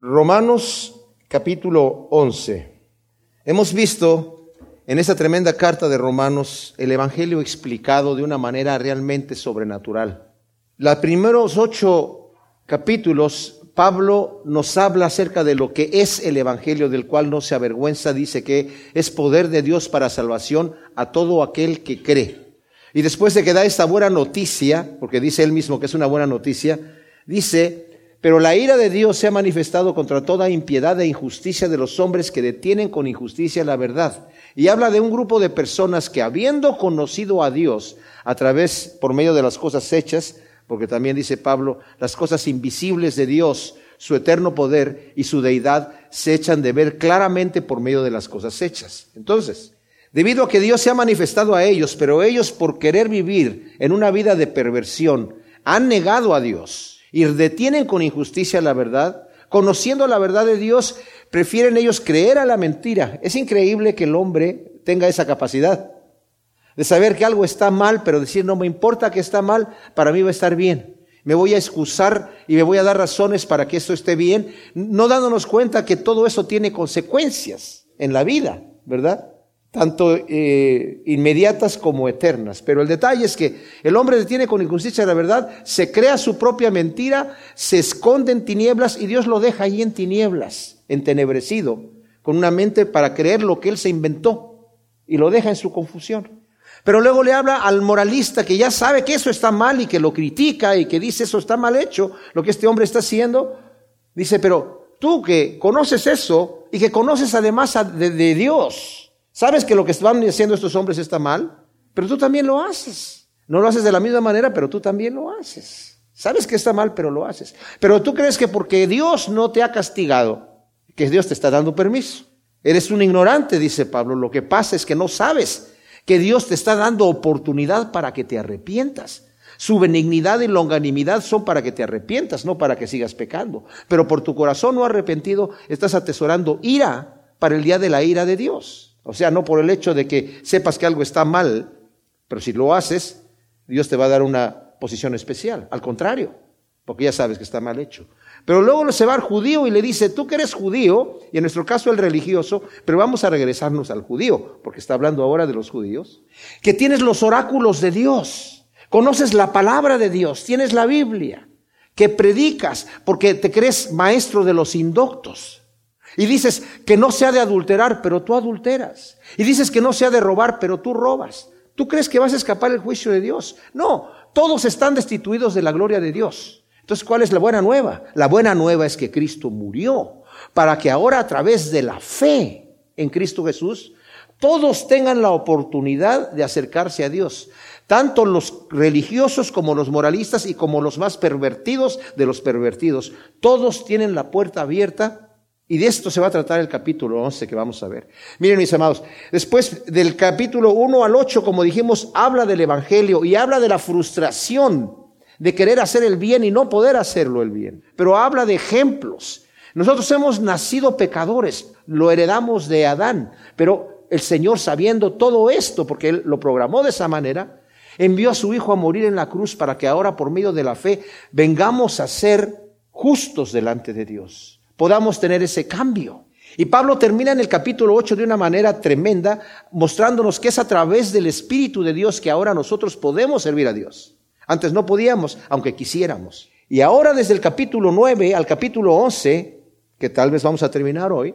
Romanos capítulo 11. Hemos visto en esta tremenda carta de Romanos el Evangelio explicado de una manera realmente sobrenatural. Los primeros ocho capítulos, Pablo nos habla acerca de lo que es el Evangelio, del cual no se avergüenza, dice que es poder de Dios para salvación a todo aquel que cree. Y después de que da esta buena noticia, porque dice él mismo que es una buena noticia, dice, pero la ira de Dios se ha manifestado contra toda impiedad e injusticia de los hombres que detienen con injusticia la verdad. Y habla de un grupo de personas que habiendo conocido a Dios a través, por medio de las cosas hechas, porque también dice Pablo, las cosas invisibles de Dios, su eterno poder y su deidad se echan de ver claramente por medio de las cosas hechas. Entonces, debido a que Dios se ha manifestado a ellos, pero ellos por querer vivir en una vida de perversión, han negado a Dios y detienen con injusticia la verdad, conociendo la verdad de Dios, prefieren ellos creer a la mentira. Es increíble que el hombre tenga esa capacidad de saber que algo está mal, pero decir no me importa que está mal, para mí va a estar bien. Me voy a excusar y me voy a dar razones para que esto esté bien, no dándonos cuenta que todo eso tiene consecuencias en la vida, ¿verdad? Tanto eh, inmediatas como eternas. Pero el detalle es que el hombre detiene con injusticia la verdad, se crea su propia mentira, se esconde en tinieblas y Dios lo deja ahí en tinieblas, entenebrecido, con una mente para creer lo que él se inventó y lo deja en su confusión. Pero luego le habla al moralista que ya sabe que eso está mal y que lo critica y que dice eso está mal hecho, lo que este hombre está haciendo. Dice, pero tú que conoces eso y que conoces además de Dios, Sabes que lo que están haciendo estos hombres está mal, pero tú también lo haces. No lo haces de la misma manera, pero tú también lo haces. Sabes que está mal, pero lo haces. Pero tú crees que porque Dios no te ha castigado, que Dios te está dando permiso. Eres un ignorante, dice Pablo. Lo que pasa es que no sabes que Dios te está dando oportunidad para que te arrepientas. Su benignidad y longanimidad son para que te arrepientas, no para que sigas pecando. Pero por tu corazón no arrepentido estás atesorando ira para el día de la ira de Dios. O sea, no por el hecho de que sepas que algo está mal, pero si lo haces, Dios te va a dar una posición especial. Al contrario, porque ya sabes que está mal hecho. Pero luego se va al judío y le dice, tú que eres judío, y en nuestro caso el religioso, pero vamos a regresarnos al judío, porque está hablando ahora de los judíos, que tienes los oráculos de Dios, conoces la palabra de Dios, tienes la Biblia, que predicas, porque te crees maestro de los indoctos. Y dices que no se ha de adulterar, pero tú adulteras. Y dices que no se ha de robar, pero tú robas. ¿Tú crees que vas a escapar el juicio de Dios? No, todos están destituidos de la gloria de Dios. Entonces, ¿cuál es la buena nueva? La buena nueva es que Cristo murió para que ahora a través de la fe en Cristo Jesús, todos tengan la oportunidad de acercarse a Dios. Tanto los religiosos como los moralistas y como los más pervertidos de los pervertidos. Todos tienen la puerta abierta y de esto se va a tratar el capítulo 11 que vamos a ver. Miren mis amados, después del capítulo 1 al 8, como dijimos, habla del Evangelio y habla de la frustración de querer hacer el bien y no poder hacerlo el bien. Pero habla de ejemplos. Nosotros hemos nacido pecadores, lo heredamos de Adán, pero el Señor sabiendo todo esto, porque Él lo programó de esa manera, envió a su Hijo a morir en la cruz para que ahora por medio de la fe vengamos a ser justos delante de Dios podamos tener ese cambio. Y Pablo termina en el capítulo 8 de una manera tremenda, mostrándonos que es a través del Espíritu de Dios que ahora nosotros podemos servir a Dios. Antes no podíamos, aunque quisiéramos. Y ahora desde el capítulo 9 al capítulo 11, que tal vez vamos a terminar hoy,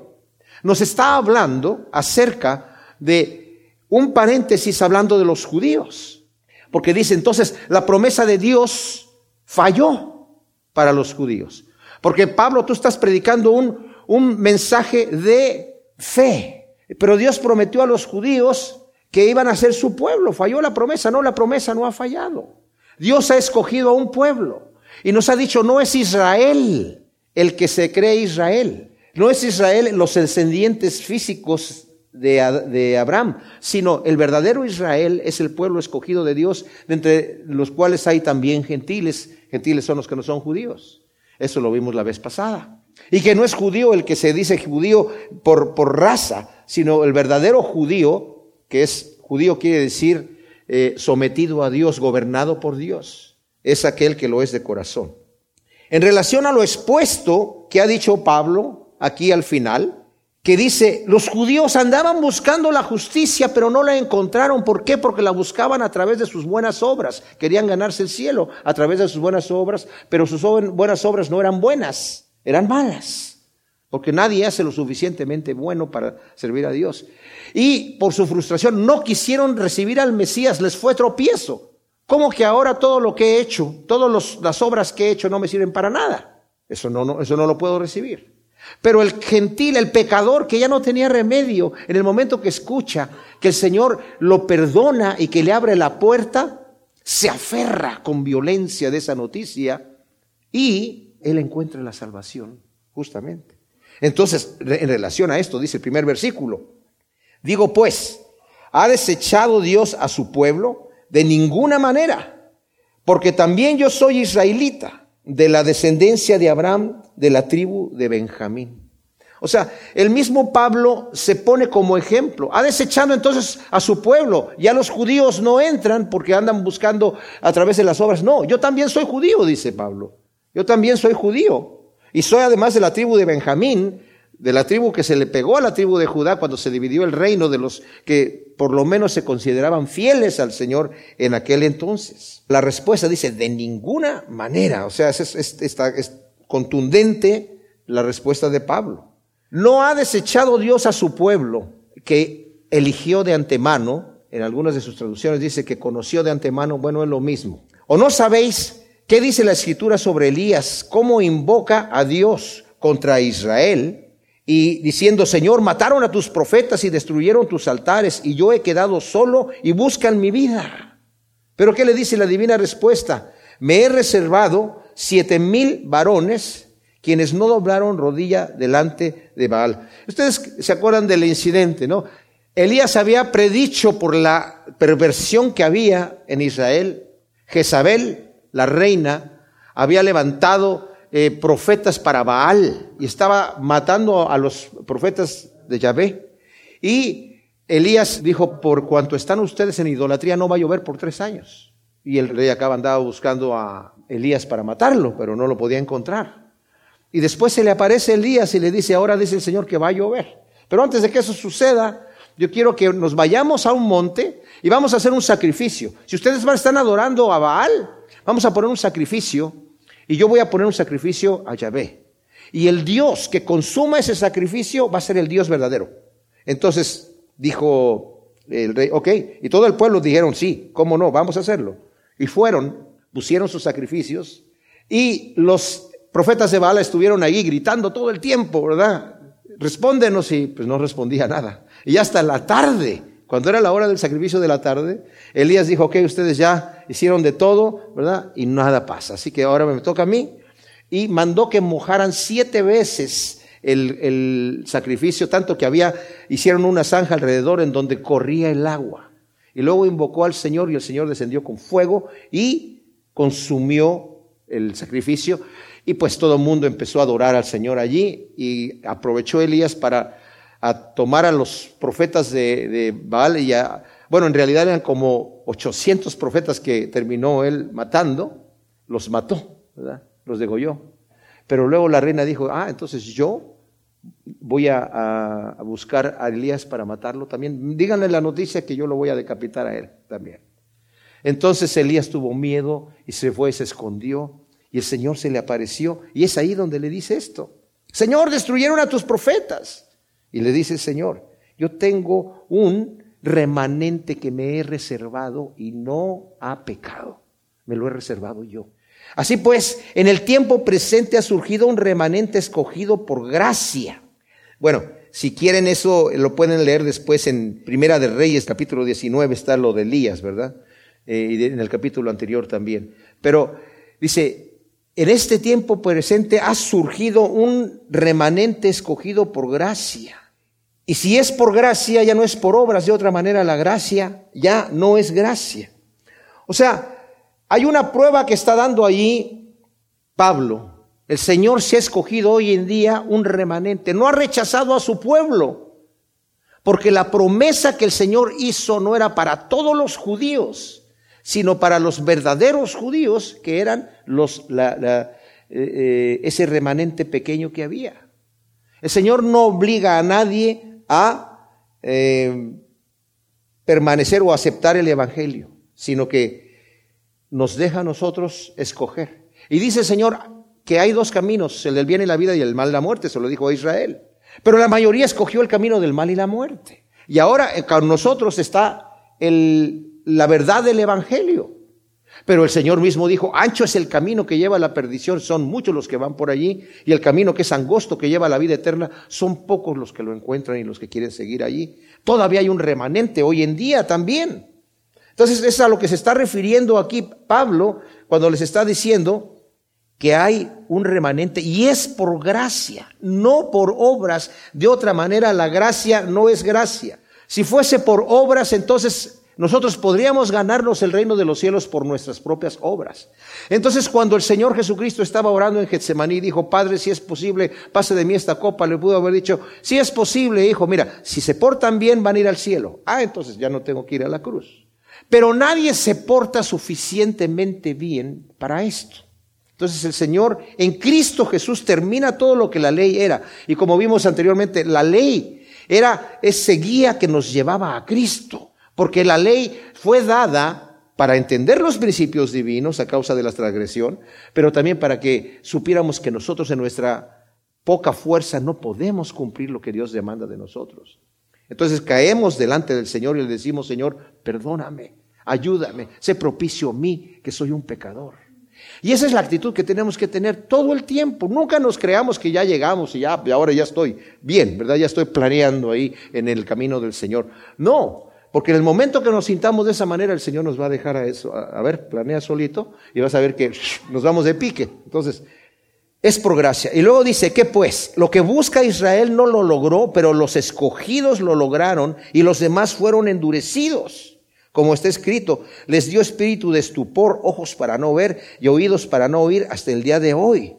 nos está hablando acerca de un paréntesis hablando de los judíos. Porque dice entonces, la promesa de Dios falló para los judíos. Porque Pablo, tú estás predicando un, un mensaje de fe. Pero Dios prometió a los judíos que iban a ser su pueblo. Falló la promesa. No, la promesa no ha fallado. Dios ha escogido a un pueblo. Y nos ha dicho, no es Israel el que se cree Israel. No es Israel los descendientes físicos de, de, Abraham, sino el verdadero Israel es el pueblo escogido de Dios, de entre los cuales hay también gentiles. Gentiles son los que no son judíos. Eso lo vimos la vez pasada. Y que no es judío el que se dice judío por, por raza, sino el verdadero judío, que es judío quiere decir eh, sometido a Dios, gobernado por Dios. Es aquel que lo es de corazón. En relación a lo expuesto, que ha dicho Pablo aquí al final, que dice, los judíos andaban buscando la justicia, pero no la encontraron. ¿Por qué? Porque la buscaban a través de sus buenas obras. Querían ganarse el cielo a través de sus buenas obras, pero sus buenas obras no eran buenas, eran malas. Porque nadie hace lo suficientemente bueno para servir a Dios. Y por su frustración no quisieron recibir al Mesías, les fue tropiezo. ¿Cómo que ahora todo lo que he hecho, todas las obras que he hecho no me sirven para nada? Eso no, no, eso no lo puedo recibir. Pero el gentil, el pecador que ya no tenía remedio, en el momento que escucha que el Señor lo perdona y que le abre la puerta, se aferra con violencia de esa noticia y él encuentra la salvación, justamente. Entonces, en relación a esto, dice el primer versículo, digo pues, ¿ha desechado Dios a su pueblo? De ninguna manera, porque también yo soy israelita de la descendencia de Abraham, de la tribu de Benjamín. O sea, el mismo Pablo se pone como ejemplo. Ha desechado entonces a su pueblo. Ya los judíos no entran porque andan buscando a través de las obras. No, yo también soy judío, dice Pablo. Yo también soy judío. Y soy además de la tribu de Benjamín, de la tribu que se le pegó a la tribu de Judá cuando se dividió el reino de los que por lo menos se consideraban fieles al Señor en aquel entonces. La respuesta dice, de ninguna manera, o sea, es, es contundente la respuesta de Pablo. No ha desechado Dios a su pueblo que eligió de antemano, en algunas de sus traducciones dice que conoció de antemano, bueno, es lo mismo. ¿O no sabéis qué dice la escritura sobre Elías? ¿Cómo invoca a Dios contra Israel? Y diciendo, Señor, mataron a tus profetas y destruyeron tus altares y yo he quedado solo y buscan mi vida. Pero ¿qué le dice la divina respuesta? Me he reservado siete mil varones quienes no doblaron rodilla delante de Baal. Ustedes se acuerdan del incidente, ¿no? Elías había predicho por la perversión que había en Israel. Jezabel, la reina, había levantado eh, profetas para Baal y estaba matando a los profetas de Yahvé. Y Elías dijo, por cuanto están ustedes en idolatría, no va a llover por tres años. Y el rey acaba andaba buscando a Elías para matarlo, pero no lo podía encontrar. Y después se le aparece Elías y le dice, ahora dice el Señor que va a llover. Pero antes de que eso suceda, yo quiero que nos vayamos a un monte y vamos a hacer un sacrificio. Si ustedes están adorando a Baal, vamos a poner un sacrificio y yo voy a poner un sacrificio a Yahvé. Y el Dios que consuma ese sacrificio va a ser el Dios verdadero. Entonces dijo el rey, ok, y todo el pueblo dijeron, sí, cómo no, vamos a hacerlo. Y fueron, pusieron sus sacrificios y los profetas de Baal estuvieron ahí gritando todo el tiempo, ¿verdad? Respóndenos y pues no respondía nada. Y hasta la tarde, cuando era la hora del sacrificio de la tarde, Elías dijo, ok, ustedes ya hicieron de todo, ¿verdad? Y nada pasa. Así que ahora me toca a mí. Y mandó que mojaran siete veces el, sacrificio, tanto que había, hicieron una zanja alrededor en donde corría el agua. Y luego invocó al Señor y el Señor descendió con fuego y consumió el sacrificio. Y pues todo el mundo empezó a adorar al Señor allí y aprovechó Elías para tomar a los profetas de, de Baal y a, bueno, en realidad eran como 800 profetas que terminó él matando, los mató, ¿verdad? Los degolló. Pero luego la reina dijo, ah, entonces yo voy a, buscar a Elías para matarlo también. Díganle la noticia que yo lo voy a decapitar a él también. Entonces Elías tuvo miedo y se fue, se escondió y el Señor se le apareció y es ahí donde le dice esto. Señor, destruyeron a tus profetas. Y le dice Señor, yo tengo un remanente que me he reservado y no ha pecado. Me lo he reservado yo. Así pues, en el tiempo presente ha surgido un remanente escogido por gracia. Bueno, si quieren eso, lo pueden leer después en Primera de Reyes, capítulo 19, está lo de Elías, ¿verdad? Eh, en el capítulo anterior también. Pero dice, en este tiempo presente ha surgido un remanente escogido por gracia. Y si es por gracia, ya no es por obras. De otra manera, la gracia ya no es gracia. O sea, hay una prueba que está dando allí Pablo. El Señor se ha escogido hoy en día un remanente. No ha rechazado a su pueblo. Porque la promesa que el Señor hizo no era para todos los judíos, sino para los verdaderos judíos, que eran los, la, eh, ese remanente pequeño que había. El Señor no obliga a nadie a eh, permanecer o aceptar el Evangelio, sino que nos deja a nosotros escoger. Y dice el Señor que hay dos caminos, el del bien y la vida y el mal y la muerte, se lo dijo a Israel. Pero la mayoría escogió el camino del mal y la muerte. Y ahora eh, con nosotros está la verdad del Evangelio. Pero el Señor mismo dijo, ancho es el camino que lleva a la perdición, son muchos los que van por allí, y el camino que es angosto que lleva a la vida eterna, son pocos los que lo encuentran y los que quieren seguir allí. Todavía hay un remanente hoy en día también. Entonces es a lo que se está refiriendo aquí Pablo cuando les está diciendo que hay un remanente y es por gracia, no por obras. De otra manera, la gracia no es gracia. Si fuese por obras, entonces nosotros podríamos ganarnos el reino de los cielos por nuestras propias obras. Entonces, cuando el Señor Jesucristo estaba orando en Getsemaní, dijo, Padre, si es posible, pase de mí esta copa, le pudo haber dicho, si es posible, hijo, mira, si se portan bien, van a ir al cielo. Ah, entonces ya no tengo que ir a la cruz. Pero nadie se porta suficientemente bien para esto. Entonces el Señor en Cristo Jesús termina todo lo que la ley era. Y como vimos anteriormente, la ley era ese guía que nos llevaba a Cristo. Porque la ley fue dada para entender los principios divinos a causa de la transgresión, pero también para que supiéramos que nosotros en nuestra poca fuerza no podemos cumplir lo que Dios demanda de nosotros. Entonces caemos delante del Señor y le decimos, Señor, perdóname, ayúdame, sé propicio a mí, que soy un pecador. Y esa es la actitud que tenemos que tener todo el tiempo. Nunca nos creamos que ya llegamos y ya, ahora ya estoy bien, ¿verdad? Ya estoy planeando ahí en el camino del Señor. No, porque en el momento que nos sintamos de esa manera, el Señor nos va a dejar a eso. A, ver, planea solito y vas a ver que nos vamos de pique. Entonces, es por gracia. Y luego dice, ¿qué pues? Lo que busca Israel no lo logró, pero los escogidos lo lograron y los demás fueron endurecidos. Como está escrito, les dio espíritu de estupor, ojos para no ver y oídos para no oír hasta el día de hoy.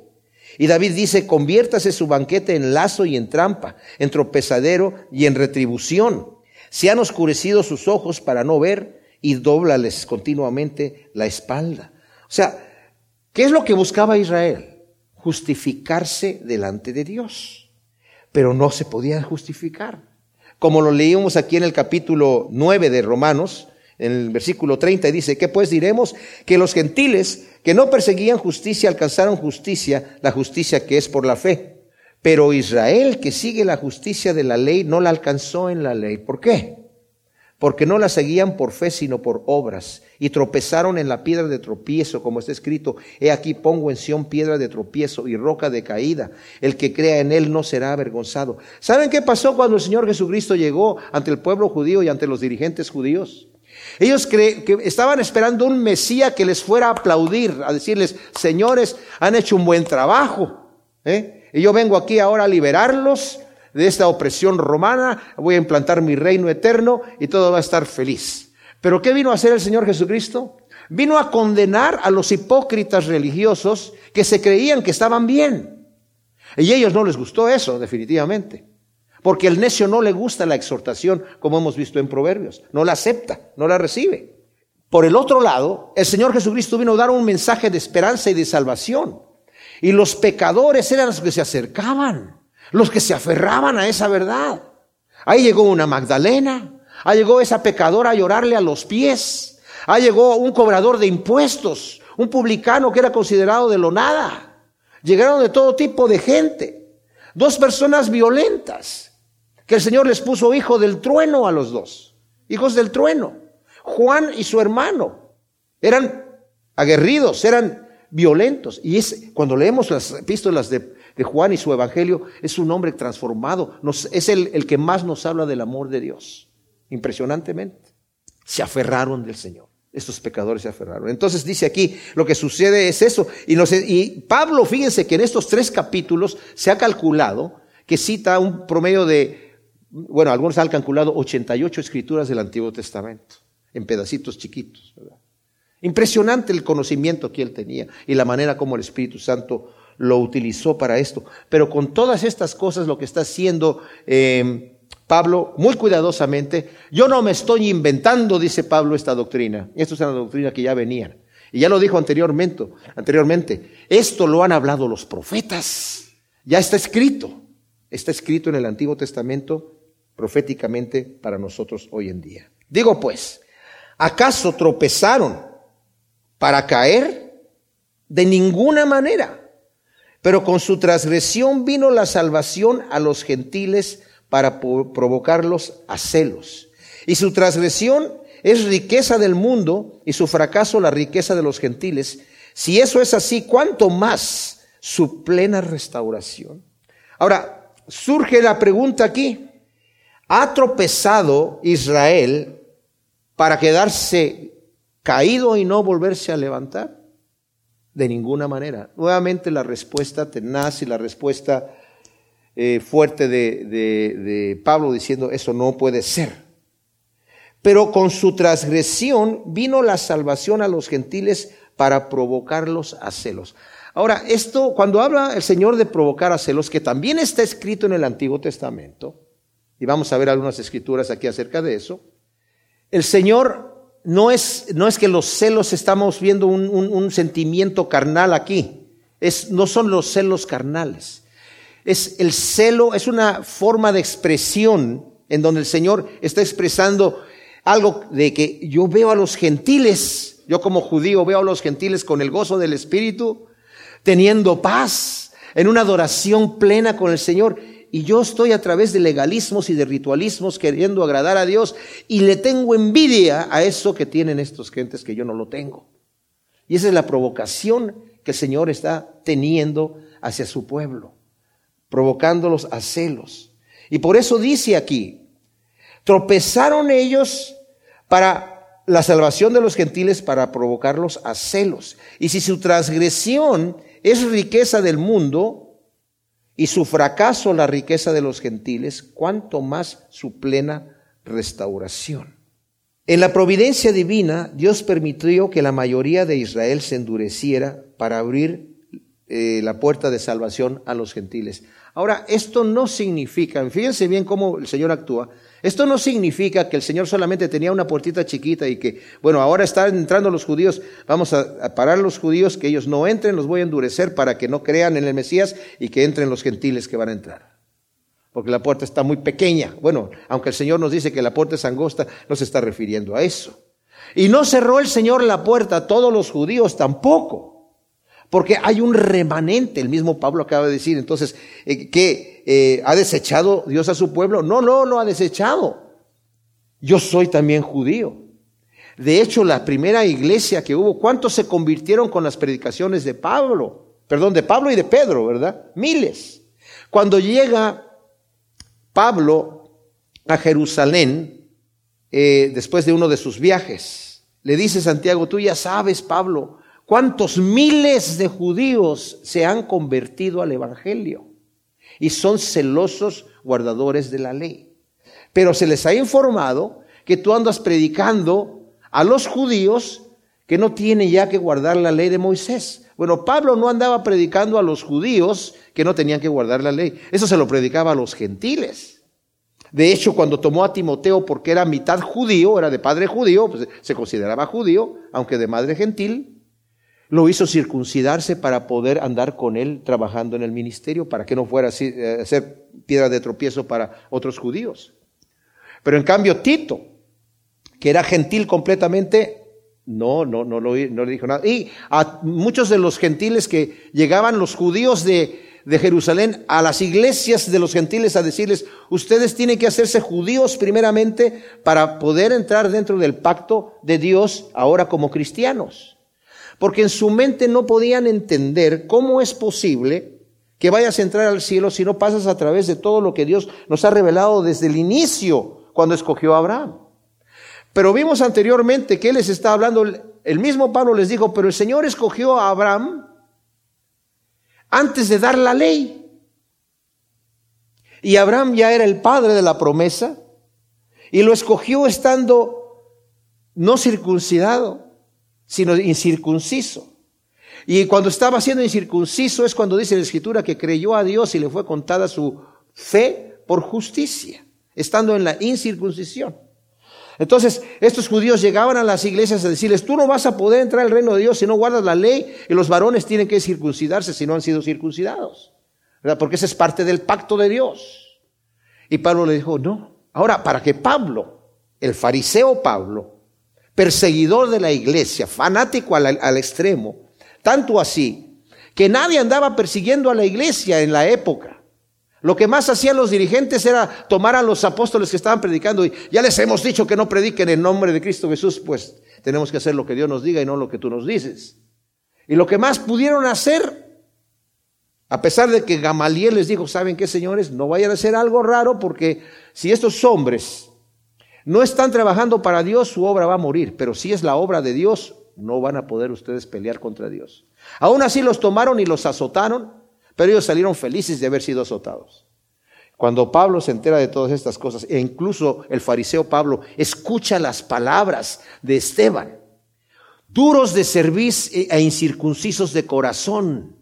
Y David dice, conviértase su banquete en lazo y en trampa, en tropezadero y en retribución. Se han oscurecido sus ojos para no ver y doblales continuamente la espalda. O sea, ¿qué es lo que buscaba Israel? Justificarse delante de Dios. Pero no se podían justificar. Como lo leímos aquí en el capítulo 9 de Romanos, en el versículo 30, dice, ¿qué pues diremos? Que los gentiles que no perseguían justicia alcanzaron justicia, la justicia que es por la fe. Pero Israel, que sigue la justicia de la ley, no la alcanzó en la ley. ¿Por qué? Porque no la seguían por fe, sino por obras. Y tropezaron en la piedra de tropiezo, como está escrito, he aquí pongo en Sión piedra de tropiezo y roca de caída. El que crea en él no será avergonzado. ¿Saben qué pasó cuando el Señor Jesucristo llegó ante el pueblo judío y ante los dirigentes judíos? Ellos que estaban esperando un Mesías que les fuera a aplaudir, a decirles, señores, han hecho un buen trabajo. ¿Eh? Y yo vengo aquí ahora a liberarlos de esta opresión romana, voy a implantar mi reino eterno y todo va a estar feliz. Pero ¿qué vino a hacer el Señor Jesucristo? Vino a condenar a los hipócritas religiosos que se creían que estaban bien. Y a ellos no les gustó eso, definitivamente. Porque el necio no le gusta la exhortación, como hemos visto en Proverbios. No la acepta, no la recibe. Por el otro lado, el Señor Jesucristo vino a dar un mensaje de esperanza y de salvación. Y los pecadores eran los que se acercaban, los que se aferraban a esa verdad. Ahí llegó una Magdalena, ahí llegó esa pecadora a llorarle a los pies, ahí llegó un cobrador de impuestos, un publicano que era considerado de lo nada. Llegaron de todo tipo de gente, dos personas violentas, que el Señor les puso hijo del trueno a los dos, hijos del trueno. Juan y su hermano eran aguerridos, eran violentos. Y es, cuando leemos las epístolas de, Juan y su evangelio, es un hombre transformado. Nos, es el, que más nos habla del amor de Dios. Impresionantemente. Se aferraron del Señor. Estos pecadores se aferraron. Entonces dice aquí, lo que sucede es eso. Y, y Pablo, fíjense que en estos tres capítulos se ha calculado que cita un promedio de, bueno, algunos han calculado 88 escrituras del Antiguo Testamento, en pedacitos chiquitos. ¿verdad? Impresionante el conocimiento que él tenía y la manera como el Espíritu Santo lo utilizó para esto. Pero con todas estas cosas lo que está haciendo eh, Pablo, muy cuidadosamente, yo no me estoy inventando, dice Pablo, esta doctrina. Esto es una doctrina que ya venía. Y ya lo dijo anteriormente, anteriormente, esto lo han hablado los profetas. Ya está escrito. Está escrito en el Antiguo Testamento proféticamente para nosotros hoy en día. Digo pues, ¿acaso tropezaron para caer? De ninguna manera. Pero con su transgresión vino la salvación a los gentiles para provocarlos a celos. Y su transgresión es riqueza del mundo y su fracaso la riqueza de los gentiles. Si eso es así, ¿cuánto más su plena restauración? Ahora, surge la pregunta aquí. ¿Ha tropezado Israel para quedarse caído y no volverse a levantar? De ninguna manera. Nuevamente la respuesta tenaz y la respuesta eh, fuerte de, de Pablo diciendo eso no puede ser. Pero con su transgresión vino la salvación a los gentiles para provocarlos a celos. Ahora, esto, cuando habla el Señor de provocar a celos, que también está escrito en el Antiguo Testamento, y vamos a ver algunas escrituras aquí acerca de eso, el Señor no es, no es que los celos estamos viendo un, un sentimiento carnal aquí, es, no son los celos carnales. Es el celo, es una forma de expresión en donde el Señor está expresando algo de que yo veo a los gentiles, yo como judío veo a los gentiles con el gozo del Espíritu, teniendo paz, en una adoración plena con el Señor. Y yo estoy a través de legalismos y de ritualismos queriendo agradar a Dios y le tengo envidia a eso que tienen estos gentes que yo no lo tengo. Y esa es la provocación que el Señor está teniendo hacia su pueblo, provocándolos a celos. Y por eso dice aquí, Tropezaron ellos para la salvación de los gentiles, para provocarlos a celos. Y si su transgresión es riqueza del mundo y su fracaso la riqueza de los gentiles, cuánto más su plena restauración. En la providencia divina, Dios permitió que la mayoría de Israel se endureciera para abrir eh, la puerta de salvación a los gentiles. Ahora, esto no significa, fíjense bien cómo el Señor actúa, esto no significa que el Señor solamente tenía una puertita chiquita y que, bueno, ahora están entrando los judíos, vamos a, parar a los judíos, que ellos no entren, los voy a endurecer para que no crean en el Mesías y que entren los gentiles que van a entrar. Porque la puerta está muy pequeña. Bueno, aunque el Señor nos dice que la puerta es angosta, no se está refiriendo a eso. Y no cerró el Señor la puerta a todos los judíos tampoco. Porque hay un remanente, el mismo Pablo acaba de decir, entonces, eh, que eh, ha desechado Dios a su pueblo. No, no, no ha desechado. Yo soy también judío. De hecho, la primera iglesia que hubo, ¿cuántos se convirtieron con las predicaciones de Pablo? Perdón, de Pablo y de Pedro, ¿verdad? Miles. Cuando llega Pablo a Jerusalén, eh, después de uno de sus viajes, le dice Santiago, tú ya sabes, Pablo, ¿Cuántos miles de judíos se han convertido al Evangelio? Y son celosos guardadores de la ley. Pero se les ha informado que tú andas predicando a los judíos que no tienen ya que guardar la ley de Moisés. Bueno, Pablo no andaba predicando a los judíos que no tenían que guardar la ley. Eso se lo predicaba a los gentiles. De hecho, cuando tomó a Timoteo porque era mitad judío, era de padre judío, pues se consideraba judío, aunque de madre gentil, lo hizo circuncidarse para poder andar con él trabajando en el ministerio, para que no fuera eh, a ser piedra de tropiezo para otros judíos. Pero en cambio Tito, que era gentil completamente, no, no, no, no, no le dijo nada. Y a muchos de los gentiles que llegaban los judíos de, de Jerusalén a las iglesias de los gentiles a decirles, ustedes tienen que hacerse judíos primeramente para poder entrar dentro del pacto de Dios ahora como cristianos porque en su mente no podían entender cómo es posible que vayas a entrar al cielo si no pasas a través de todo lo que Dios nos ha revelado desde el inicio cuando escogió a Abraham. Pero vimos anteriormente que Él les está hablando, el mismo Pablo les dijo, pero el Señor escogió a Abraham antes de dar la ley. Y Abraham ya era el padre de la promesa y lo escogió estando no circuncidado sino incircunciso. Y cuando estaba siendo incircunciso es cuando dice la escritura que creyó a Dios y le fue contada su fe por justicia, estando en la incircuncisión. Entonces, estos judíos llegaban a las iglesias a decirles, tú no vas a poder entrar al reino de Dios si no guardas la ley y los varones tienen que circuncidarse si no han sido circuncidados. ¿verdad? Porque ese es parte del pacto de Dios. Y Pablo le dijo, no. Ahora, para que Pablo, el fariseo Pablo, perseguidor de la iglesia, fanático al, extremo, tanto así, que nadie andaba persiguiendo a la iglesia en la época. Lo que más hacían los dirigentes era tomar a los apóstoles que estaban predicando y ya les hemos dicho que no prediquen en nombre de Cristo Jesús, pues tenemos que hacer lo que Dios nos diga y no lo que tú nos dices. Y lo que más pudieron hacer, a pesar de que Gamaliel les dijo, ¿saben qué, señores? No vayan a hacer algo raro porque si estos hombres no están trabajando para Dios, su obra va a morir. Pero si es la obra de Dios, no van a poder ustedes pelear contra Dios. Aún así los tomaron y los azotaron pero ellos salieron felices de haber sido azotados. Cuando Pablo se entera de todas estas cosas, e incluso el fariseo Pablo escucha las palabras de Esteban, duros de cerviz e incircuncisos de corazón,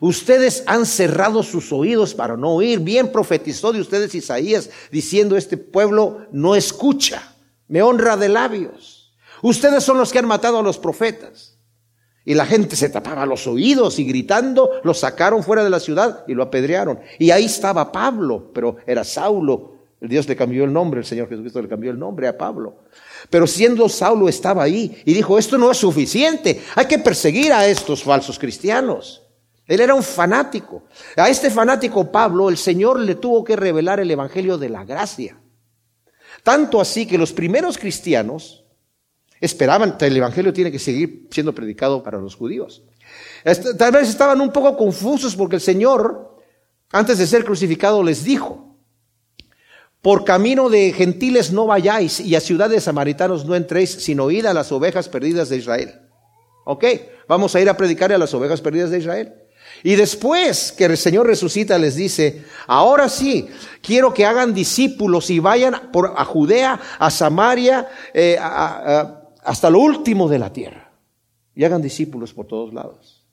ustedes han cerrado sus oídos para no oír. Bien profetizó de ustedes Isaías diciendo, este pueblo no escucha, me honra de labios. Ustedes son los que han matado a los profetas. Y la gente se tapaba los oídos y gritando lo sacaron fuera de la ciudad y lo apedrearon. Y ahí estaba Pablo, pero era Saulo. Dios le cambió el nombre, el Señor Jesucristo le cambió el nombre a Pablo. Pero siendo Saulo estaba ahí y dijo, esto no es suficiente, hay que perseguir a estos falsos cristianos. Él era un fanático. A este fanático Pablo el Señor le tuvo que revelar el Evangelio de la gracia. Tanto así que los primeros cristianos Esperaban, el Evangelio tiene que seguir siendo predicado para los judíos. Tal vez estaban un poco confusos porque el Señor, antes de ser crucificado, les dijo, por camino de gentiles no vayáis y a ciudades samaritanos no entréis, sino id a las ovejas perdidas de Israel. Ok, vamos a ir a predicar a las ovejas perdidas de Israel. Y después que el Señor resucita les dice, ahora sí, quiero que hagan discípulos y vayan por, a Judea, a Samaria, eh, hasta lo último de la tierra y hagan discípulos por todos lados.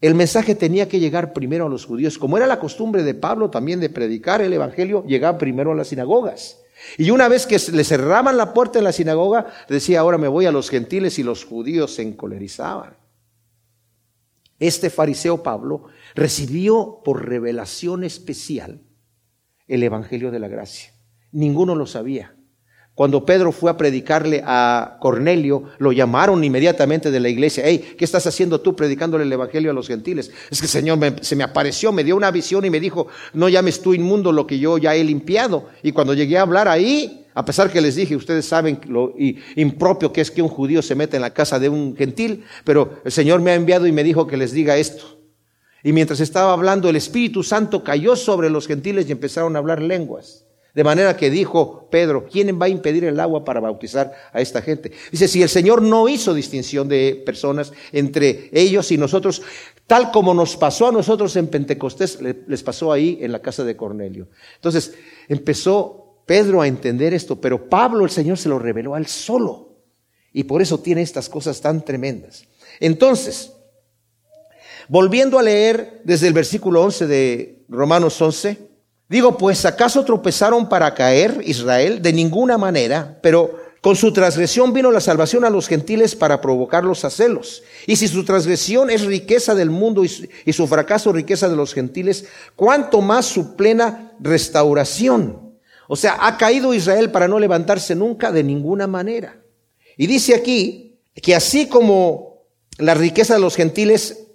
El mensaje tenía que llegar primero a los judíos, como era la costumbre de Pablo también de predicar el Evangelio, llegaba primero a las sinagogas. Y una vez que le cerraban la puerta en la sinagoga, decía, ahora me voy a los gentiles y los judíos se encolerizaban. Este fariseo Pablo recibió por revelación especial el Evangelio de la Gracia. Ninguno lo sabía. Cuando Pedro fue a predicarle a Cornelio, lo llamaron inmediatamente de la iglesia. Hey, ¿qué estás haciendo tú predicándole el evangelio a los gentiles? Es que el Señor se me apareció, me dio una visión y me dijo, no llames tú inmundo lo que yo ya he limpiado. Y cuando llegué a hablar ahí, a pesar que les dije, ustedes saben lo impropio que es que un judío se meta en la casa de un gentil, pero el Señor me ha enviado y me dijo que les diga esto. Y mientras estaba hablando, el Espíritu Santo cayó sobre los gentiles y empezaron a hablar lenguas. De manera que dijo Pedro, ¿quién va a impedir el agua para bautizar a esta gente? Dice, si el Señor no hizo distinción de personas entre ellos y nosotros, tal como nos pasó a nosotros en Pentecostés, les pasó ahí en la casa de Cornelio. Entonces empezó Pedro a entender esto, pero Pablo el Señor se lo reveló al solo. Y por eso tiene estas cosas tan tremendas. Entonces, volviendo a leer desde el versículo 11 de Romanos 11, Digo, pues, ¿acaso tropezaron para caer Israel? De ninguna manera, pero con su transgresión vino la salvación a los gentiles para provocarlos a celos. Y si su transgresión es riqueza del mundo y su, fracaso riqueza de los gentiles, ¿cuánto más su plena restauración? O sea, ha caído Israel para no levantarse nunca de ninguna manera. Y dice aquí que así como la riqueza de los gentiles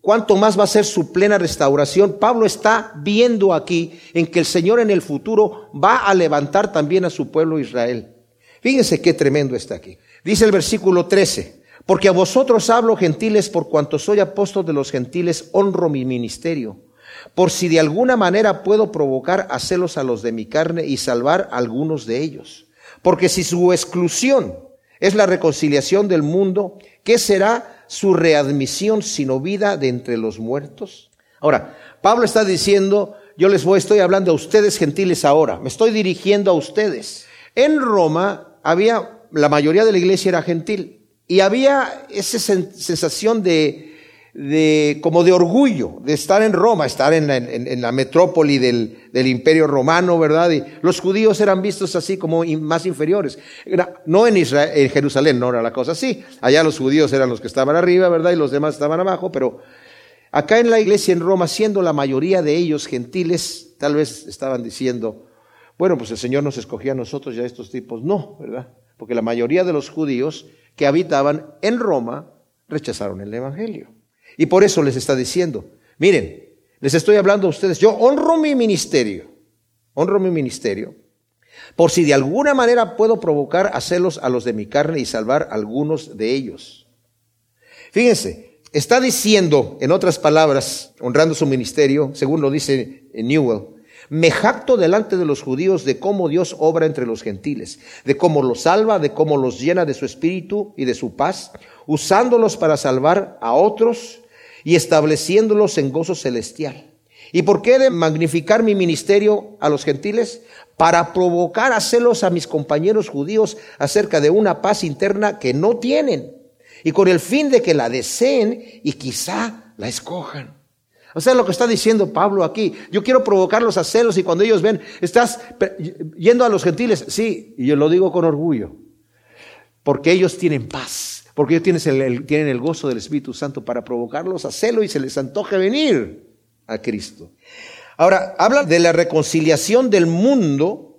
cuánto más va a ser su plena restauración. Pablo está viendo aquí en que el Señor en el futuro va a levantar también a su pueblo Israel. Fíjense qué tremendo está aquí. Dice el versículo 13, porque a vosotros hablo gentiles por cuanto soy apóstol de los gentiles, honro mi ministerio, por si de alguna manera puedo provocar a celos a los de mi carne y salvar a algunos de ellos. Porque si su exclusión es la reconciliación del mundo, ¿qué será su readmisión sino vida de entre los muertos? Ahora, Pablo está diciendo, yo les voy, estoy hablando a ustedes gentiles ahora, me estoy dirigiendo a ustedes. En Roma había, la mayoría de la iglesia era gentil y había esa sensación de, de, como de orgullo, de estar en Roma, estar en la, en, la metrópoli del, imperio romano, ¿verdad? Y los judíos eran vistos así como más inferiores. no en Israel, en Jerusalén no era la cosa así. Allá los judíos eran los que estaban arriba, ¿verdad? Y los demás estaban abajo, pero acá en la iglesia en Roma, siendo la mayoría de ellos gentiles, tal vez estaban diciendo, bueno, pues el Señor nos escogía a nosotros y a estos tipos no, ¿verdad? Porque la mayoría de los judíos que habitaban en Roma rechazaron el Evangelio. Y por eso les está diciendo, miren, les estoy hablando a ustedes, yo honro mi ministerio, honro mi ministerio, por si de alguna manera puedo provocar a celos a los de mi carne y salvar a algunos de ellos. Fíjense, está diciendo, en otras palabras, honrando su ministerio, según lo dice Newell, me jacto delante de los judíos de cómo Dios obra entre los gentiles, de cómo los salva, de cómo los llena de su espíritu y de su paz, usándolos para salvar a otros y estableciéndolos en gozo celestial. ¿Y por qué de magnificar mi ministerio a los gentiles? Para provocar a celos a mis compañeros judíos acerca de una paz interna que no tienen y con el fin de que la deseen y quizá la escojan. O sea, lo que está diciendo Pablo aquí, yo quiero provocarlos a celos y cuando ellos ven, estás yendo a los gentiles, sí, y yo lo digo con orgullo, porque ellos tienen paz porque ellos tienen el, gozo del Espíritu Santo para provocarlos a celo y se les antoje venir a Cristo. Ahora, habla de la reconciliación del mundo,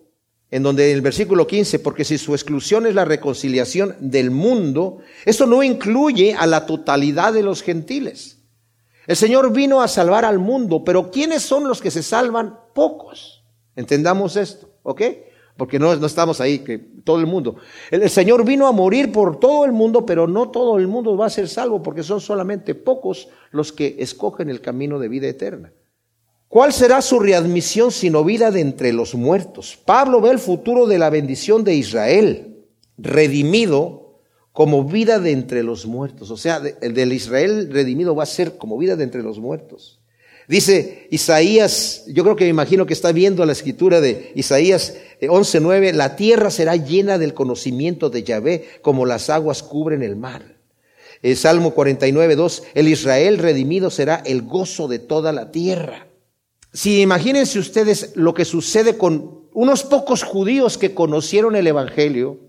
en donde en el versículo 15, porque si su exclusión es la reconciliación del mundo, eso no incluye a la totalidad de los gentiles. El Señor vino a salvar al mundo, pero ¿quiénes son los que se salvan? Pocos. Entendamos esto, ¿ok? Porque no, estamos ahí, que todo el mundo. El, Señor vino a morir por todo el mundo, pero no todo el mundo va a ser salvo, porque son solamente pocos los que escogen el camino de vida eterna. ¿Cuál será su readmisión sino vida de entre los muertos? Pablo ve el futuro de la bendición de Israel, redimido como vida de entre los muertos. O sea, el del Israel redimido va a ser como vida de entre los muertos. Dice Isaías, yo creo que me imagino que está viendo la escritura de Isaías 11:9, eh, la tierra será llena del conocimiento de Yahvé como las aguas cubren el mar. El Salmo 49:2, el Israel redimido será el gozo de toda la tierra. Si imagínense ustedes lo que sucede con unos pocos judíos que conocieron el Evangelio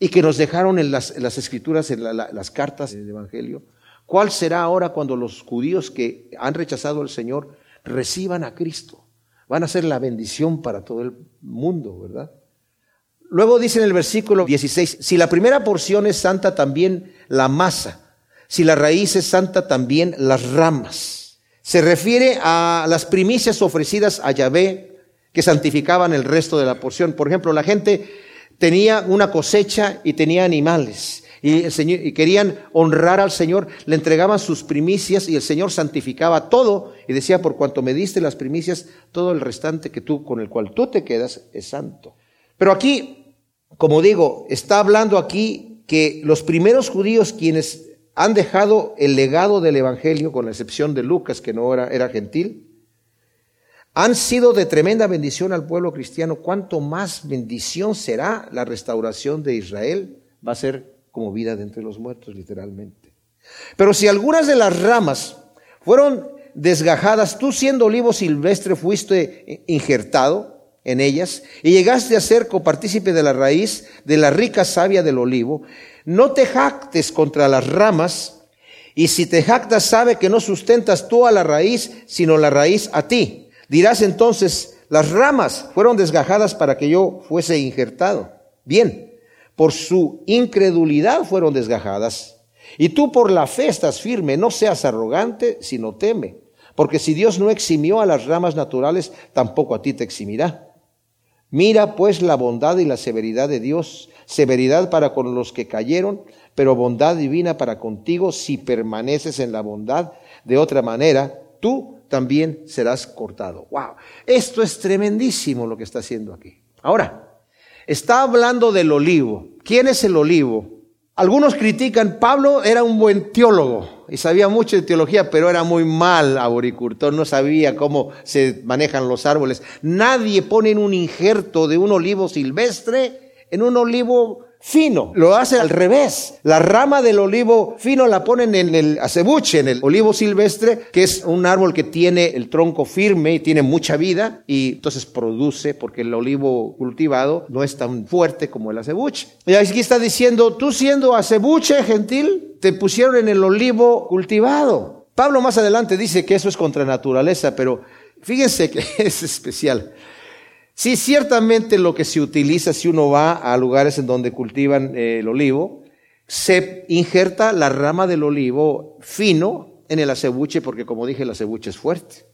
y que nos dejaron en las, escrituras, en las cartas del Evangelio, ¿Cuál será ahora cuando los judíos que han rechazado al Señor reciban a Cristo? Van a ser la bendición para todo el mundo, ¿verdad? Luego dice en el versículo 16, si la primera porción es santa, también la masa. Si la raíz es santa, también las ramas. Se refiere a las primicias ofrecidas a Yahvé que santificaban el resto de la porción. Por ejemplo, la gente tenía una cosecha y tenía animales y, el Señor, y querían honrar al Señor, le entregaban sus primicias y el Señor santificaba todo y decía, por cuanto me diste las primicias, todo el restante que tú, con el cual tú te quedas, es santo. Pero aquí, como digo, está hablando aquí que los primeros judíos quienes han dejado el legado del Evangelio, con la excepción de Lucas, que no era, era gentil, han sido de tremenda bendición al pueblo cristiano. ¿Cuánto más bendición será la restauración de Israel? Va a ser como vida de entre los muertos, literalmente. Pero si algunas de las ramas fueron desgajadas, tú siendo olivo silvestre fuiste injertado en ellas y llegaste a ser copartícipe de la raíz de la rica savia del olivo, no te jactes contra las ramas, y si te jactas sabe que no sustentas tú a la raíz, sino la raíz a ti. Dirás entonces, las ramas fueron desgajadas para que yo fuese injertado. Bien, por su incredulidad fueron desgajadas. Y tú por la fe estás firme, no seas arrogante, sino teme. Porque si Dios no eximió a las ramas naturales, tampoco a ti te eximirá. Mira pues la bondad y la severidad de Dios, severidad para con los que cayeron, pero bondad divina para contigo si permaneces en la bondad. De otra manera, tú también serás cortado. Wow, esto es tremendísimo lo que está haciendo aquí. Ahora, Está hablando del olivo. ¿Quién es el olivo? Algunos critican, Pablo era un buen teólogo y sabía mucho de teología, pero era muy mal aboricultor, no sabía cómo se manejan los árboles. Nadie pone un injerto de un olivo silvestre en un olivo fino. Lo hace al revés. La rama del olivo fino la ponen en el acebuche, en el olivo silvestre, que es un árbol que tiene el tronco firme y tiene mucha vida y entonces produce, porque el olivo cultivado no es tan fuerte como el acebuche. Y aquí está diciendo, tú siendo acebuche gentil, te pusieron en el olivo cultivado. Pablo más adelante dice que eso es contra naturaleza, pero fíjense que es especial. Sí, ciertamente lo que se utiliza si uno va a lugares en donde cultivan eh, el olivo, se injerta la rama del olivo fino en el acebuche, porque como dije, el acebuche es fuerte.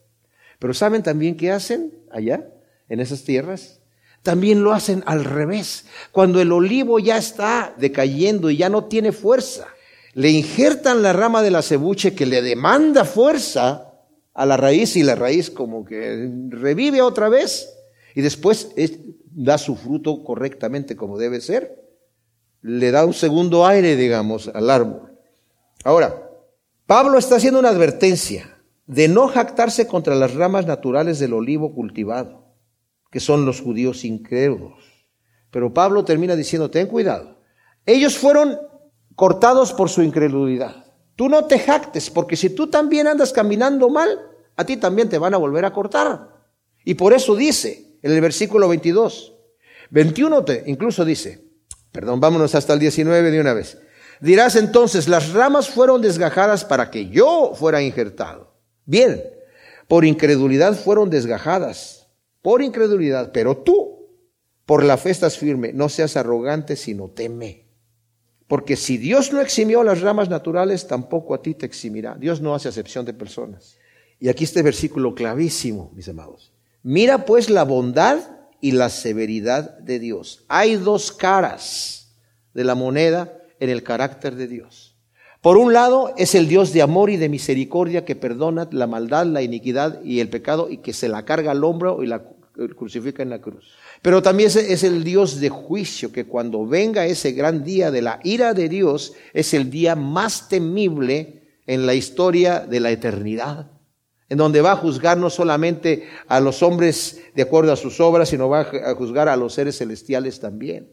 Pero ¿saben también qué hacen allá, en esas tierras? También lo hacen al revés. Cuando el olivo ya está decayendo y ya no tiene fuerza, le injertan la rama del acebuche que le demanda fuerza a la raíz y la raíz como que revive otra vez y después da su fruto correctamente como debe ser. Le da un segundo aire, digamos, al árbol. Ahora, Pablo está haciendo una advertencia de no jactarse contra las ramas naturales del olivo cultivado, que son los judíos incrédulos. Pero Pablo termina diciendo, ten cuidado. Ellos fueron cortados por su incredulidad. Tú no te jactes, porque si tú también andas caminando mal, a ti también te van a volver a cortar. Y por eso dice, en el versículo 22. 21 te, incluso dice, perdón, vámonos hasta el 19 de una vez. Dirás entonces, las ramas fueron desgajadas para que yo fuera injertado. Bien, por incredulidad fueron desgajadas, por incredulidad, pero tú, por la fe estás firme, no seas arrogante, sino teme. Porque si Dios no eximió las ramas naturales, tampoco a ti te eximirá. Dios no hace acepción de personas. Y aquí este versículo clavísimo, mis amados. Mira pues la bondad y la severidad de Dios. Hay dos caras de la moneda en el carácter de Dios. Por un lado es el Dios de amor y de misericordia que perdona la maldad, la iniquidad y el pecado y que se la carga al hombro y la crucifica en la cruz. Pero también es el Dios de juicio que cuando venga ese gran día de la ira de Dios es el día más temible en la historia de la eternidad en donde va a juzgar no solamente a los hombres de acuerdo a sus obras, sino va a juzgar a los seres celestiales también.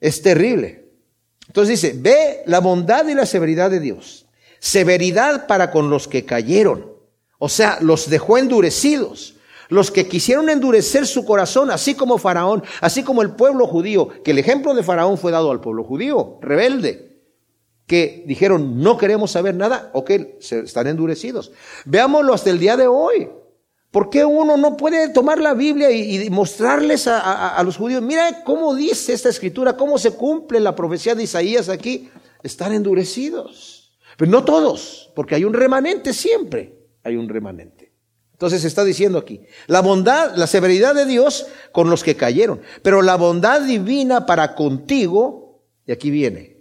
Es terrible. Entonces dice, ve la bondad y la severidad de Dios. Severidad para con los que cayeron. O sea, los dejó endurecidos. Los que quisieron endurecer su corazón, así como Faraón, así como el pueblo judío, que el ejemplo de Faraón fue dado al pueblo judío, rebelde que dijeron no queremos saber nada, o que están endurecidos. Veámoslo hasta el día de hoy. ¿Por qué uno no puede tomar la Biblia y, mostrarles a, los judíos, mira cómo dice esta escritura, cómo se cumple la profecía de Isaías aquí? Están endurecidos. Pero no todos, porque hay un remanente siempre, hay un remanente. Entonces está diciendo aquí, la bondad, la severidad de Dios con los que cayeron, pero la bondad divina para contigo, y aquí viene,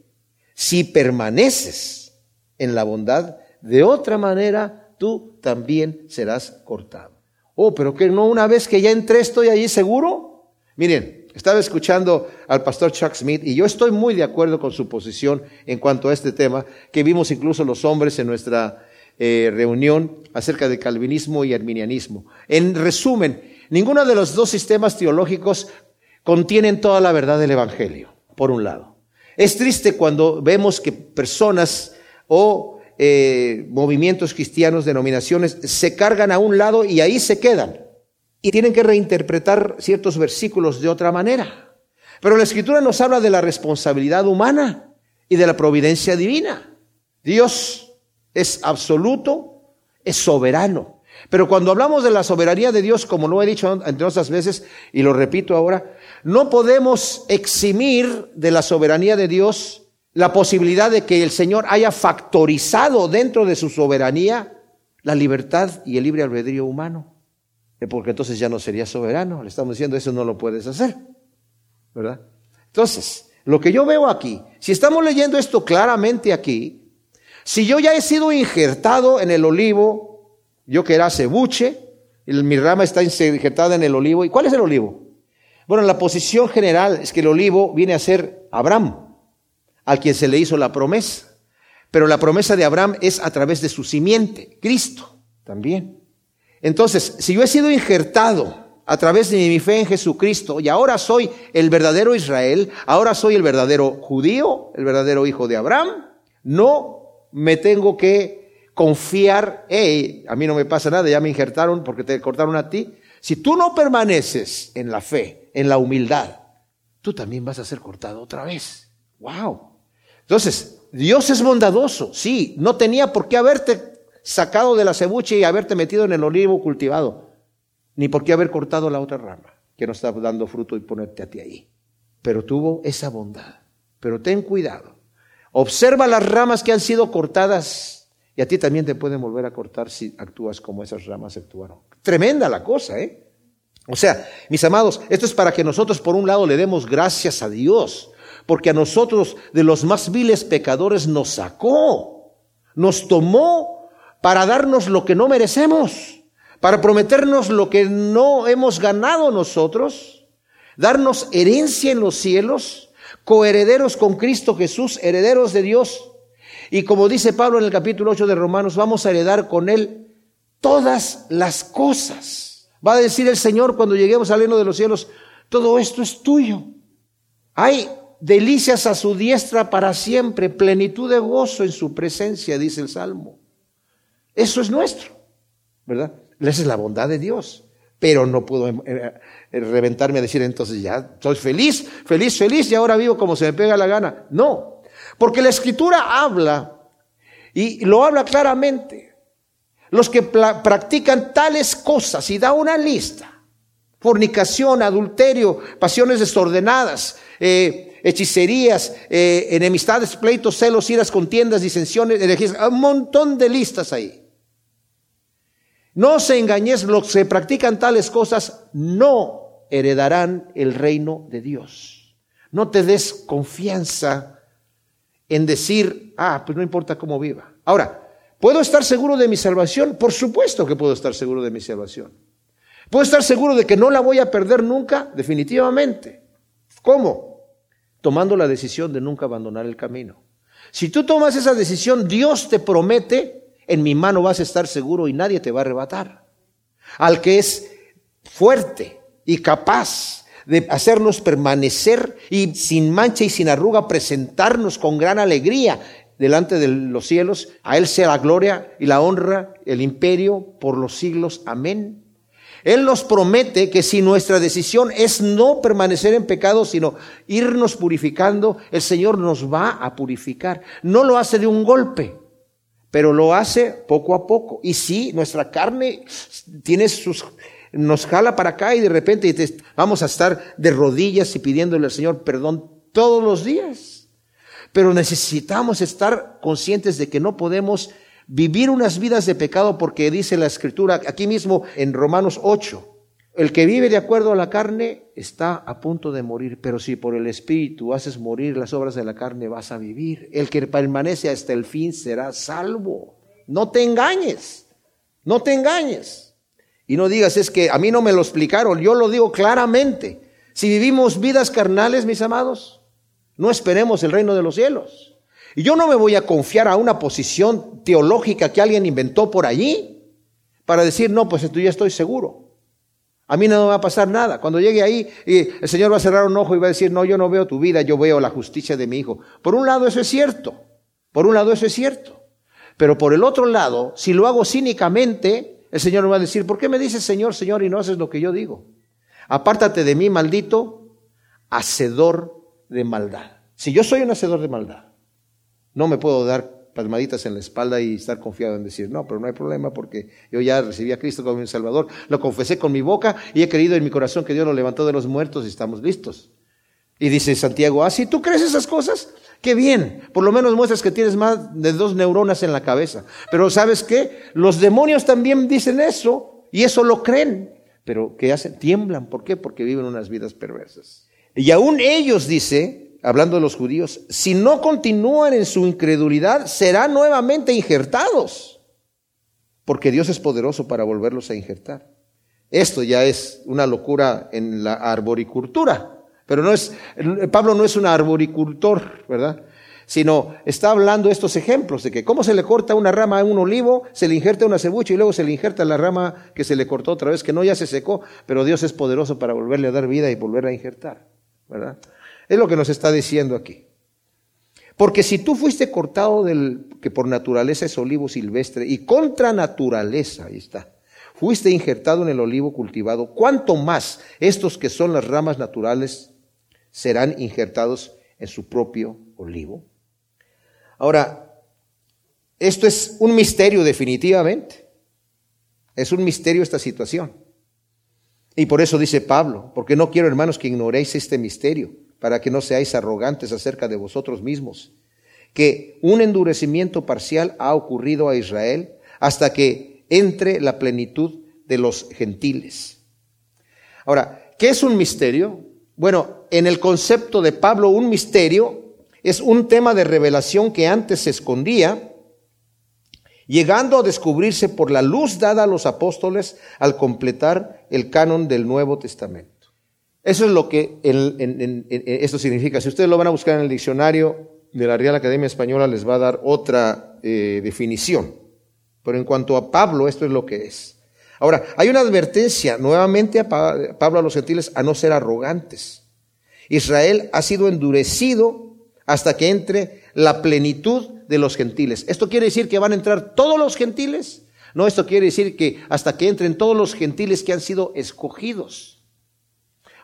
si permaneces en la bondad, de otra manera tú también serás cortado. Oh, pero que no una vez que ya entré estoy allí seguro. Miren, estaba escuchando al pastor Chuck Smith y yo estoy muy de acuerdo con su posición en cuanto a este tema, que vimos incluso los hombres en nuestra eh, reunión acerca de calvinismo y arminianismo. En resumen, ninguno de los dos sistemas teológicos contienen toda la verdad del Evangelio, por un lado. Es triste cuando vemos que personas o eh, movimientos cristianos, denominaciones, se cargan a un lado y ahí se quedan. Y tienen que reinterpretar ciertos versículos de otra manera. Pero la escritura nos habla de la responsabilidad humana y de la providencia divina. Dios es absoluto, es soberano. Pero cuando hablamos de la soberanía de Dios, como lo he dicho entre otras veces, y lo repito ahora, no podemos eximir de la soberanía de Dios la posibilidad de que el Señor haya factorizado dentro de su soberanía la libertad y el libre albedrío humano. Eh, porque entonces ya no sería soberano. Le estamos diciendo, eso no lo puedes hacer. ¿Verdad? Entonces, lo que yo veo aquí, si estamos leyendo esto claramente aquí, si yo ya he sido injertado en el olivo, yo que era cebuche, mi rama está injertada en el olivo. ¿Y cuál es el olivo? Bueno, la posición general es que el olivo viene a ser Abraham, al quien se le hizo la promesa. Pero la promesa de Abraham es a través de su simiente, Cristo también. Entonces, si yo he sido injertado a través de mi fe en Jesucristo y ahora soy el verdadero Israel, ahora soy el verdadero judío, el verdadero hijo de Abraham, no me tengo que confiar, hey, a mí no me pasa nada, ya me injertaron porque te cortaron a ti. Si tú no permaneces en la fe, en la humildad, tú también vas a ser cortado otra vez. Wow. Entonces, Dios es bondadoso, sí, no tenía por qué haberte sacado de la cebuche y haberte metido en el olivo cultivado ni por qué haber cortado la otra rama que no está dando fruto y ponerte a ti ahí. Pero tuvo esa bondad. Pero ten cuidado. Observa las ramas que han sido cortadas y a ti también te pueden volver a cortar si actúas como esas ramas actuaron. Tremenda la cosa, ¿eh? O sea, mis amados, esto es para que nosotros por un lado le demos gracias a Dios, porque a nosotros de los más viles pecadores nos sacó, nos tomó para darnos lo que no merecemos para prometernos lo que no hemos ganado nosotros, darnos herencia en los cielos, coherederos con Cristo Jesús, herederos de Dios. Y como dice Pablo en el capítulo 8 de Romanos, vamos a heredar con Él todas las cosas. Va a decir el Señor cuando lleguemos al reino de los cielos, todo esto es tuyo. Hay delicias a su diestra para siempre, plenitud de gozo en su presencia, dice el Salmo. Eso es nuestro, ¿verdad? Esa es la bondad de Dios. Pero no puedo eh, eh, reventarme a decir entonces ya soy feliz, feliz, feliz y ahora vivo como se me pega la gana. No, porque la escritura habla y lo habla claramente. Los que practican tales cosas y da una lista, fornicación, adulterio, pasiones desordenadas, eh, hechicerías, enemistades, pleitos, celos, iras, contiendas, disensiones, un montón de listas ahí. No se engañes, los que practican tales cosas no heredarán el reino de Dios. No te des confianza en decir, ah, pues no importa cómo viva. Ahora, ¿puedo estar seguro de mi salvación? Por supuesto que puedo estar seguro de mi salvación. ¿Puedo estar seguro de que no la voy a perder nunca? Definitivamente. ¿Cómo? Tomando la decisión de nunca abandonar el camino. Si tú tomas esa decisión, Dios te promete en mi mano vas a estar seguro y nadie te va a arrebatar. Al que es fuerte y capaz de hacernos permanecer y sin mancha y sin arruga presentarnos con gran alegría delante de los cielos, a Él sea la gloria y la honra, el imperio por los siglos. Amén. Él nos promete que si nuestra decisión es no permanecer en pecado, sino irnos purificando, el Señor nos va a purificar. No lo hace de un golpe pero lo hace poco a poco. Y sí, nuestra carne tiene sus, nos jala para acá y de repente vamos a estar de rodillas y pidiéndole al Señor perdón todos los días. Pero necesitamos estar conscientes de que no podemos vivir unas vidas de pecado porque dice la escritura aquí mismo en Romanos 8, el que vive de acuerdo a la carne está a punto de morir, pero si por el Espíritu haces morir las obras de la carne, vas a vivir. El que permanece hasta el fin será salvo. No te engañes, no te engañes. Y no digas, es que a mí no me lo explicaron, yo lo digo claramente. Si vivimos vidas carnales, mis amados, no esperemos el reino de los cielos. Y yo no me voy a confiar a una posición teológica que alguien inventó por allí para decir, no, pues esto ya estoy seguro. A mí no me va a pasar nada. Cuando llegue ahí, el Señor va a cerrar un ojo y va a decir, no, yo no veo tu vida, yo veo la justicia de mi hijo. Por un lado eso es cierto. Por un lado eso es cierto. Pero por el otro lado, si lo hago cínicamente, el Señor me va a decir, ¿por qué me dices Señor, Señor y no haces lo que yo digo? Apártate de mí, maldito, hacedor de maldad. Si yo soy un hacedor de maldad, no me puedo dar palmaditas en la espalda y estar confiado en decir, no, pero no hay problema porque yo ya recibí a Cristo como mi Salvador, lo confesé con mi boca y he creído en mi corazón que Dios lo levantó de los muertos y estamos listos. Y dice Santiago, ah, si tú crees esas cosas, qué bien, por lo menos muestras que tienes más de dos neuronas en la cabeza. Pero ¿sabes qué? Los demonios también dicen eso y eso lo creen, pero ¿qué hacen? Tiemblan, ¿por qué? Porque viven unas vidas perversas. Y aún ellos, dice, hablando de los judíos, si no continúan en su incredulidad, serán nuevamente injertados, porque Dios es poderoso para volverlos a injertar. Esto ya es una locura en la arboricultura, pero no es, Pablo no es un arboricultor, ¿verdad? sino está hablando estos ejemplos de que cómo se le corta una rama a un olivo, se le injerta una cebucha y luego se le injerta la rama que se le cortó otra vez, que no ya se secó, pero Dios es poderoso para volverle a dar vida y volverla a injertar, ¿verdad? Es lo que nos está diciendo aquí. Porque si tú fuiste cortado del que por naturaleza es olivo silvestre y contra naturaleza, ahí está, fuiste injertado en el olivo cultivado, ¿cuánto más estos que son las ramas naturales serán injertados en su propio olivo? Ahora, esto es un misterio definitivamente. Es un misterio esta situación. Y por eso dice Pablo, porque no quiero, hermanos, que ignoréis este misterio, para que no seáis arrogantes acerca de vosotros mismos, que un endurecimiento parcial ha ocurrido a Israel hasta que entre la plenitud de los gentiles. Ahora, ¿qué es un misterio? Bueno, en el concepto de Pablo, un misterio es un tema de revelación que antes se escondía, llegando a descubrirse por la luz dada a los apóstoles al completar el canon del Nuevo Testamento. Eso es lo que esto significa. Si ustedes lo van a buscar en el diccionario de la Real Academia Española, les va a dar otra eh, definición. Pero en cuanto a Pablo, esto es lo que es. Ahora, hay una advertencia nuevamente a Pablo a los gentiles a no ser arrogantes. Israel ha sido endurecido hasta que entre la plenitud de los gentiles. ¿Esto quiere decir que van a entrar todos los gentiles? No, esto quiere decir que hasta que entren todos los gentiles que han sido escogidos.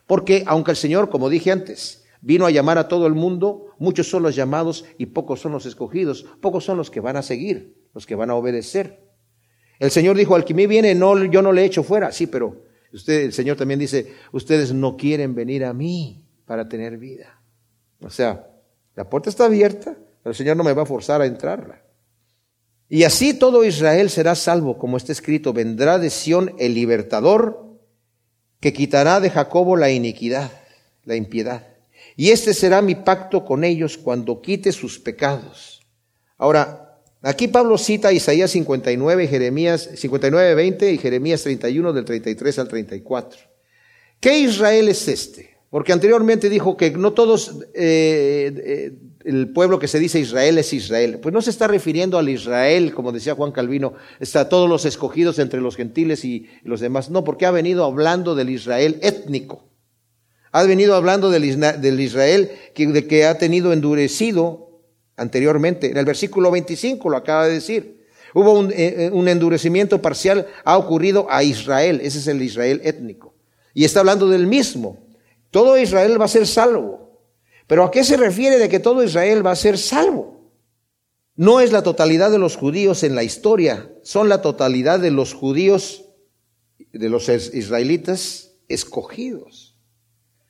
Porque aunque el Señor, como dije antes, vino a llamar a todo el mundo, muchos son los llamados y pocos son los escogidos, pocos son los que van a seguir, los que van a obedecer. El Señor dijo, al que me viene, yo no le echo fuera. Sí, pero usted, el Señor también dice, ustedes no quieren venir a mí para tener vida. O sea, la puerta está abierta, pero el Señor no me va a forzar a entrarla. Y así todo Israel será salvo, como está escrito, vendrá de Sión el libertador que quitará de Jacobo la iniquidad, la impiedad. Y este será mi pacto con ellos cuando quite sus pecados. Ahora, aquí Pablo cita Isaías 59, Jeremías 59, 20 y Jeremías 31 del 33 al 34. ¿Qué Israel es este? Porque anteriormente dijo que no todos, eh, eh, el pueblo que se dice Israel es Israel. Pues no se está refiriendo al Israel, como decía Juan Calvino, está todos los escogidos entre los gentiles y los demás. No, porque ha venido hablando del Israel étnico. Ha venido hablando del, Israel que, ha tenido endurecido anteriormente. En el versículo 25 lo acaba de decir. Hubo un, eh, un endurecimiento parcial, ha ocurrido a Israel. Ese es el Israel étnico. Y está hablando del mismo. Todo Israel va a ser salvo. Pero ¿a qué se refiere de que todo Israel va a ser salvo? No es la totalidad de los judíos en la historia, son la totalidad de los judíos, de los israelitas escogidos.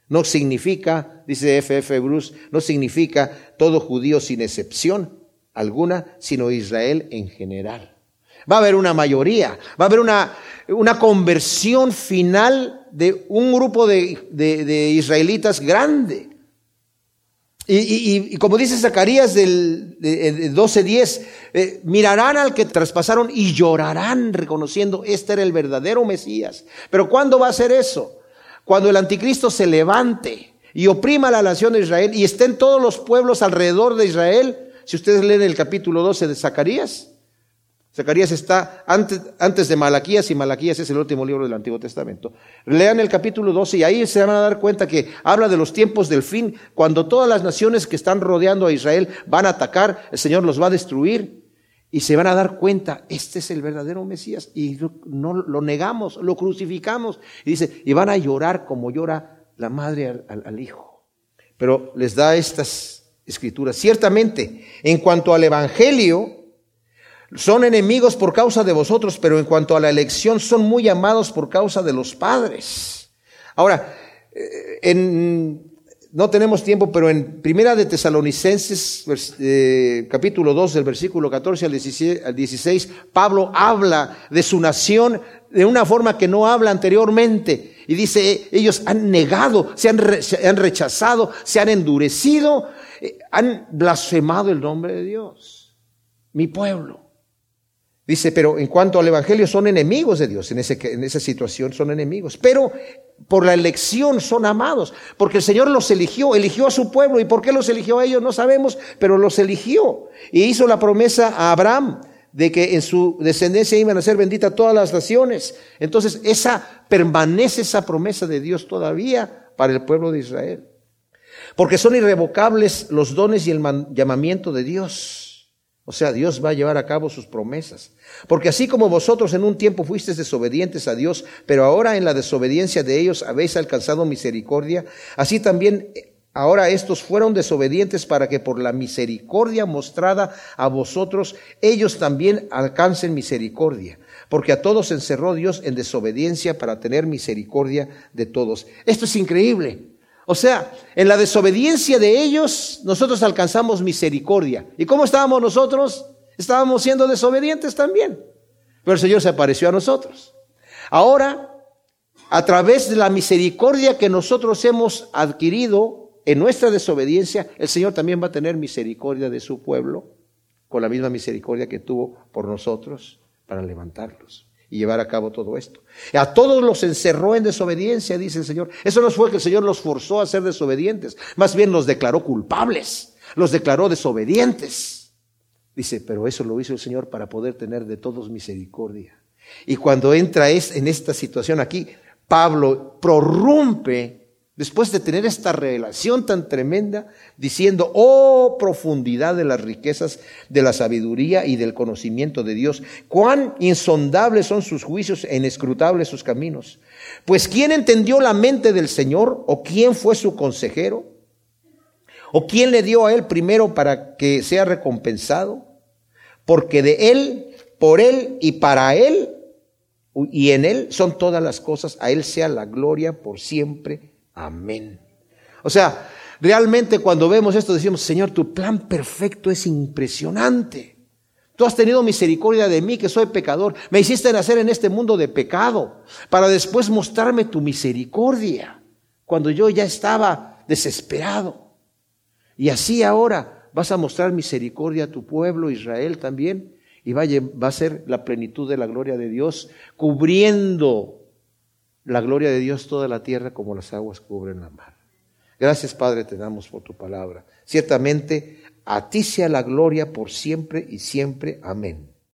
No significa, dice F.F. F. Bruce, no significa todo judío sin excepción alguna, sino Israel en general. Va a haber una mayoría, va a haber una, una conversión final de un grupo de, israelitas grande. Y, como dice Zacarías del 12:10, eh, mirarán al que traspasaron y llorarán reconociendo, este era el verdadero Mesías. Pero ¿cuándo va a ser eso? Cuando el anticristo se levante y oprima a la nación de Israel y estén todos los pueblos alrededor de Israel. Si ustedes leen el capítulo 12 de Zacarías, Zacarías está antes, antes, de Malaquías y Malaquías es el último libro del Antiguo Testamento. Lean el capítulo 12 y ahí se van a dar cuenta que habla de los tiempos del fin, cuando todas las naciones que están rodeando a Israel van a atacar, el Señor los va a destruir y se van a dar cuenta, este es el verdadero Mesías y no lo negamos, lo crucificamos y dice, y van a llorar como llora la madre al, al hijo. Pero les da estas escrituras. Ciertamente, en cuanto al Evangelio, son enemigos por causa de vosotros, pero en cuanto a la elección son muy amados por causa de los padres. Ahora, eh, en, no tenemos tiempo, pero en Primera de Tesalonicenses, eh, capítulo 2, del versículo 14 al 16, al 16, Pablo habla de su nación de una forma que no habla anteriormente. Y dice, ellos han negado, se han, se han rechazado, se han endurecido, eh, han blasfemado el nombre de Dios. Mi pueblo. Dice, pero en cuanto al Evangelio son enemigos de Dios, en, ese, en esa situación son enemigos, pero por la elección son amados, porque el Señor los eligió, eligió a su pueblo, y por qué los eligió a ellos no sabemos, pero los eligió, y hizo la promesa a Abraham de que en su descendencia iban a ser benditas todas las naciones. Entonces, esa permanece esa promesa de Dios todavía para el pueblo de Israel. Porque son irrevocables los dones y el llamamiento de Dios. O sea, Dios va a llevar a cabo sus promesas. Porque así como vosotros en un tiempo fuisteis desobedientes a Dios, pero ahora en la desobediencia de ellos habéis alcanzado misericordia, así también eh, ahora estos fueron desobedientes para que por la misericordia mostrada a vosotros, ellos también alcancen misericordia. Porque a todos encerró Dios en desobediencia para tener misericordia de todos. Esto es increíble. O sea, en la desobediencia de ellos, nosotros alcanzamos misericordia. ¿Y cómo estábamos nosotros? Estábamos siendo desobedientes también. Pero el Señor se apareció a nosotros. Ahora, a través de la misericordia que nosotros hemos adquirido en nuestra desobediencia, el Señor también va a tener misericordia de su pueblo, con la misma misericordia que tuvo por nosotros para levantarlos y llevar a cabo todo esto. A todos los encerró en desobediencia, dice el Señor. Eso no fue que el Señor los forzó a ser desobedientes, más bien los declaró culpables, los declaró desobedientes. Dice, pero eso lo hizo el Señor para poder tener de todos misericordia. Y cuando entra en esta situación aquí, Pablo prorrumpe Después de tener esta revelación tan tremenda, diciendo, oh profundidad de las riquezas de la sabiduría y del conocimiento de Dios, cuán insondables son sus juicios e inescrutables sus caminos. Pues ¿quién entendió la mente del Señor? ¿O quién fue su consejero? ¿O quién le dio a él primero para que sea recompensado? Porque de él, por él y para él y en él son todas las cosas, a él sea la gloria por siempre Amén. O sea, realmente cuando vemos esto decimos, Señor, tu plan perfecto es impresionante. Tú has tenido misericordia de mí, que soy pecador. Me hiciste nacer en este mundo de pecado, para después mostrarme tu misericordia, cuando yo ya estaba desesperado. Y así ahora vas a mostrar misericordia a tu pueblo, Israel también, y va a, ser la plenitud de la gloria de Dios, cubriendo la gloria de Dios toda la tierra como las aguas cubren la mar. Gracias Padre te damos por tu palabra. Ciertamente a ti sea la gloria por siempre y siempre. Amén.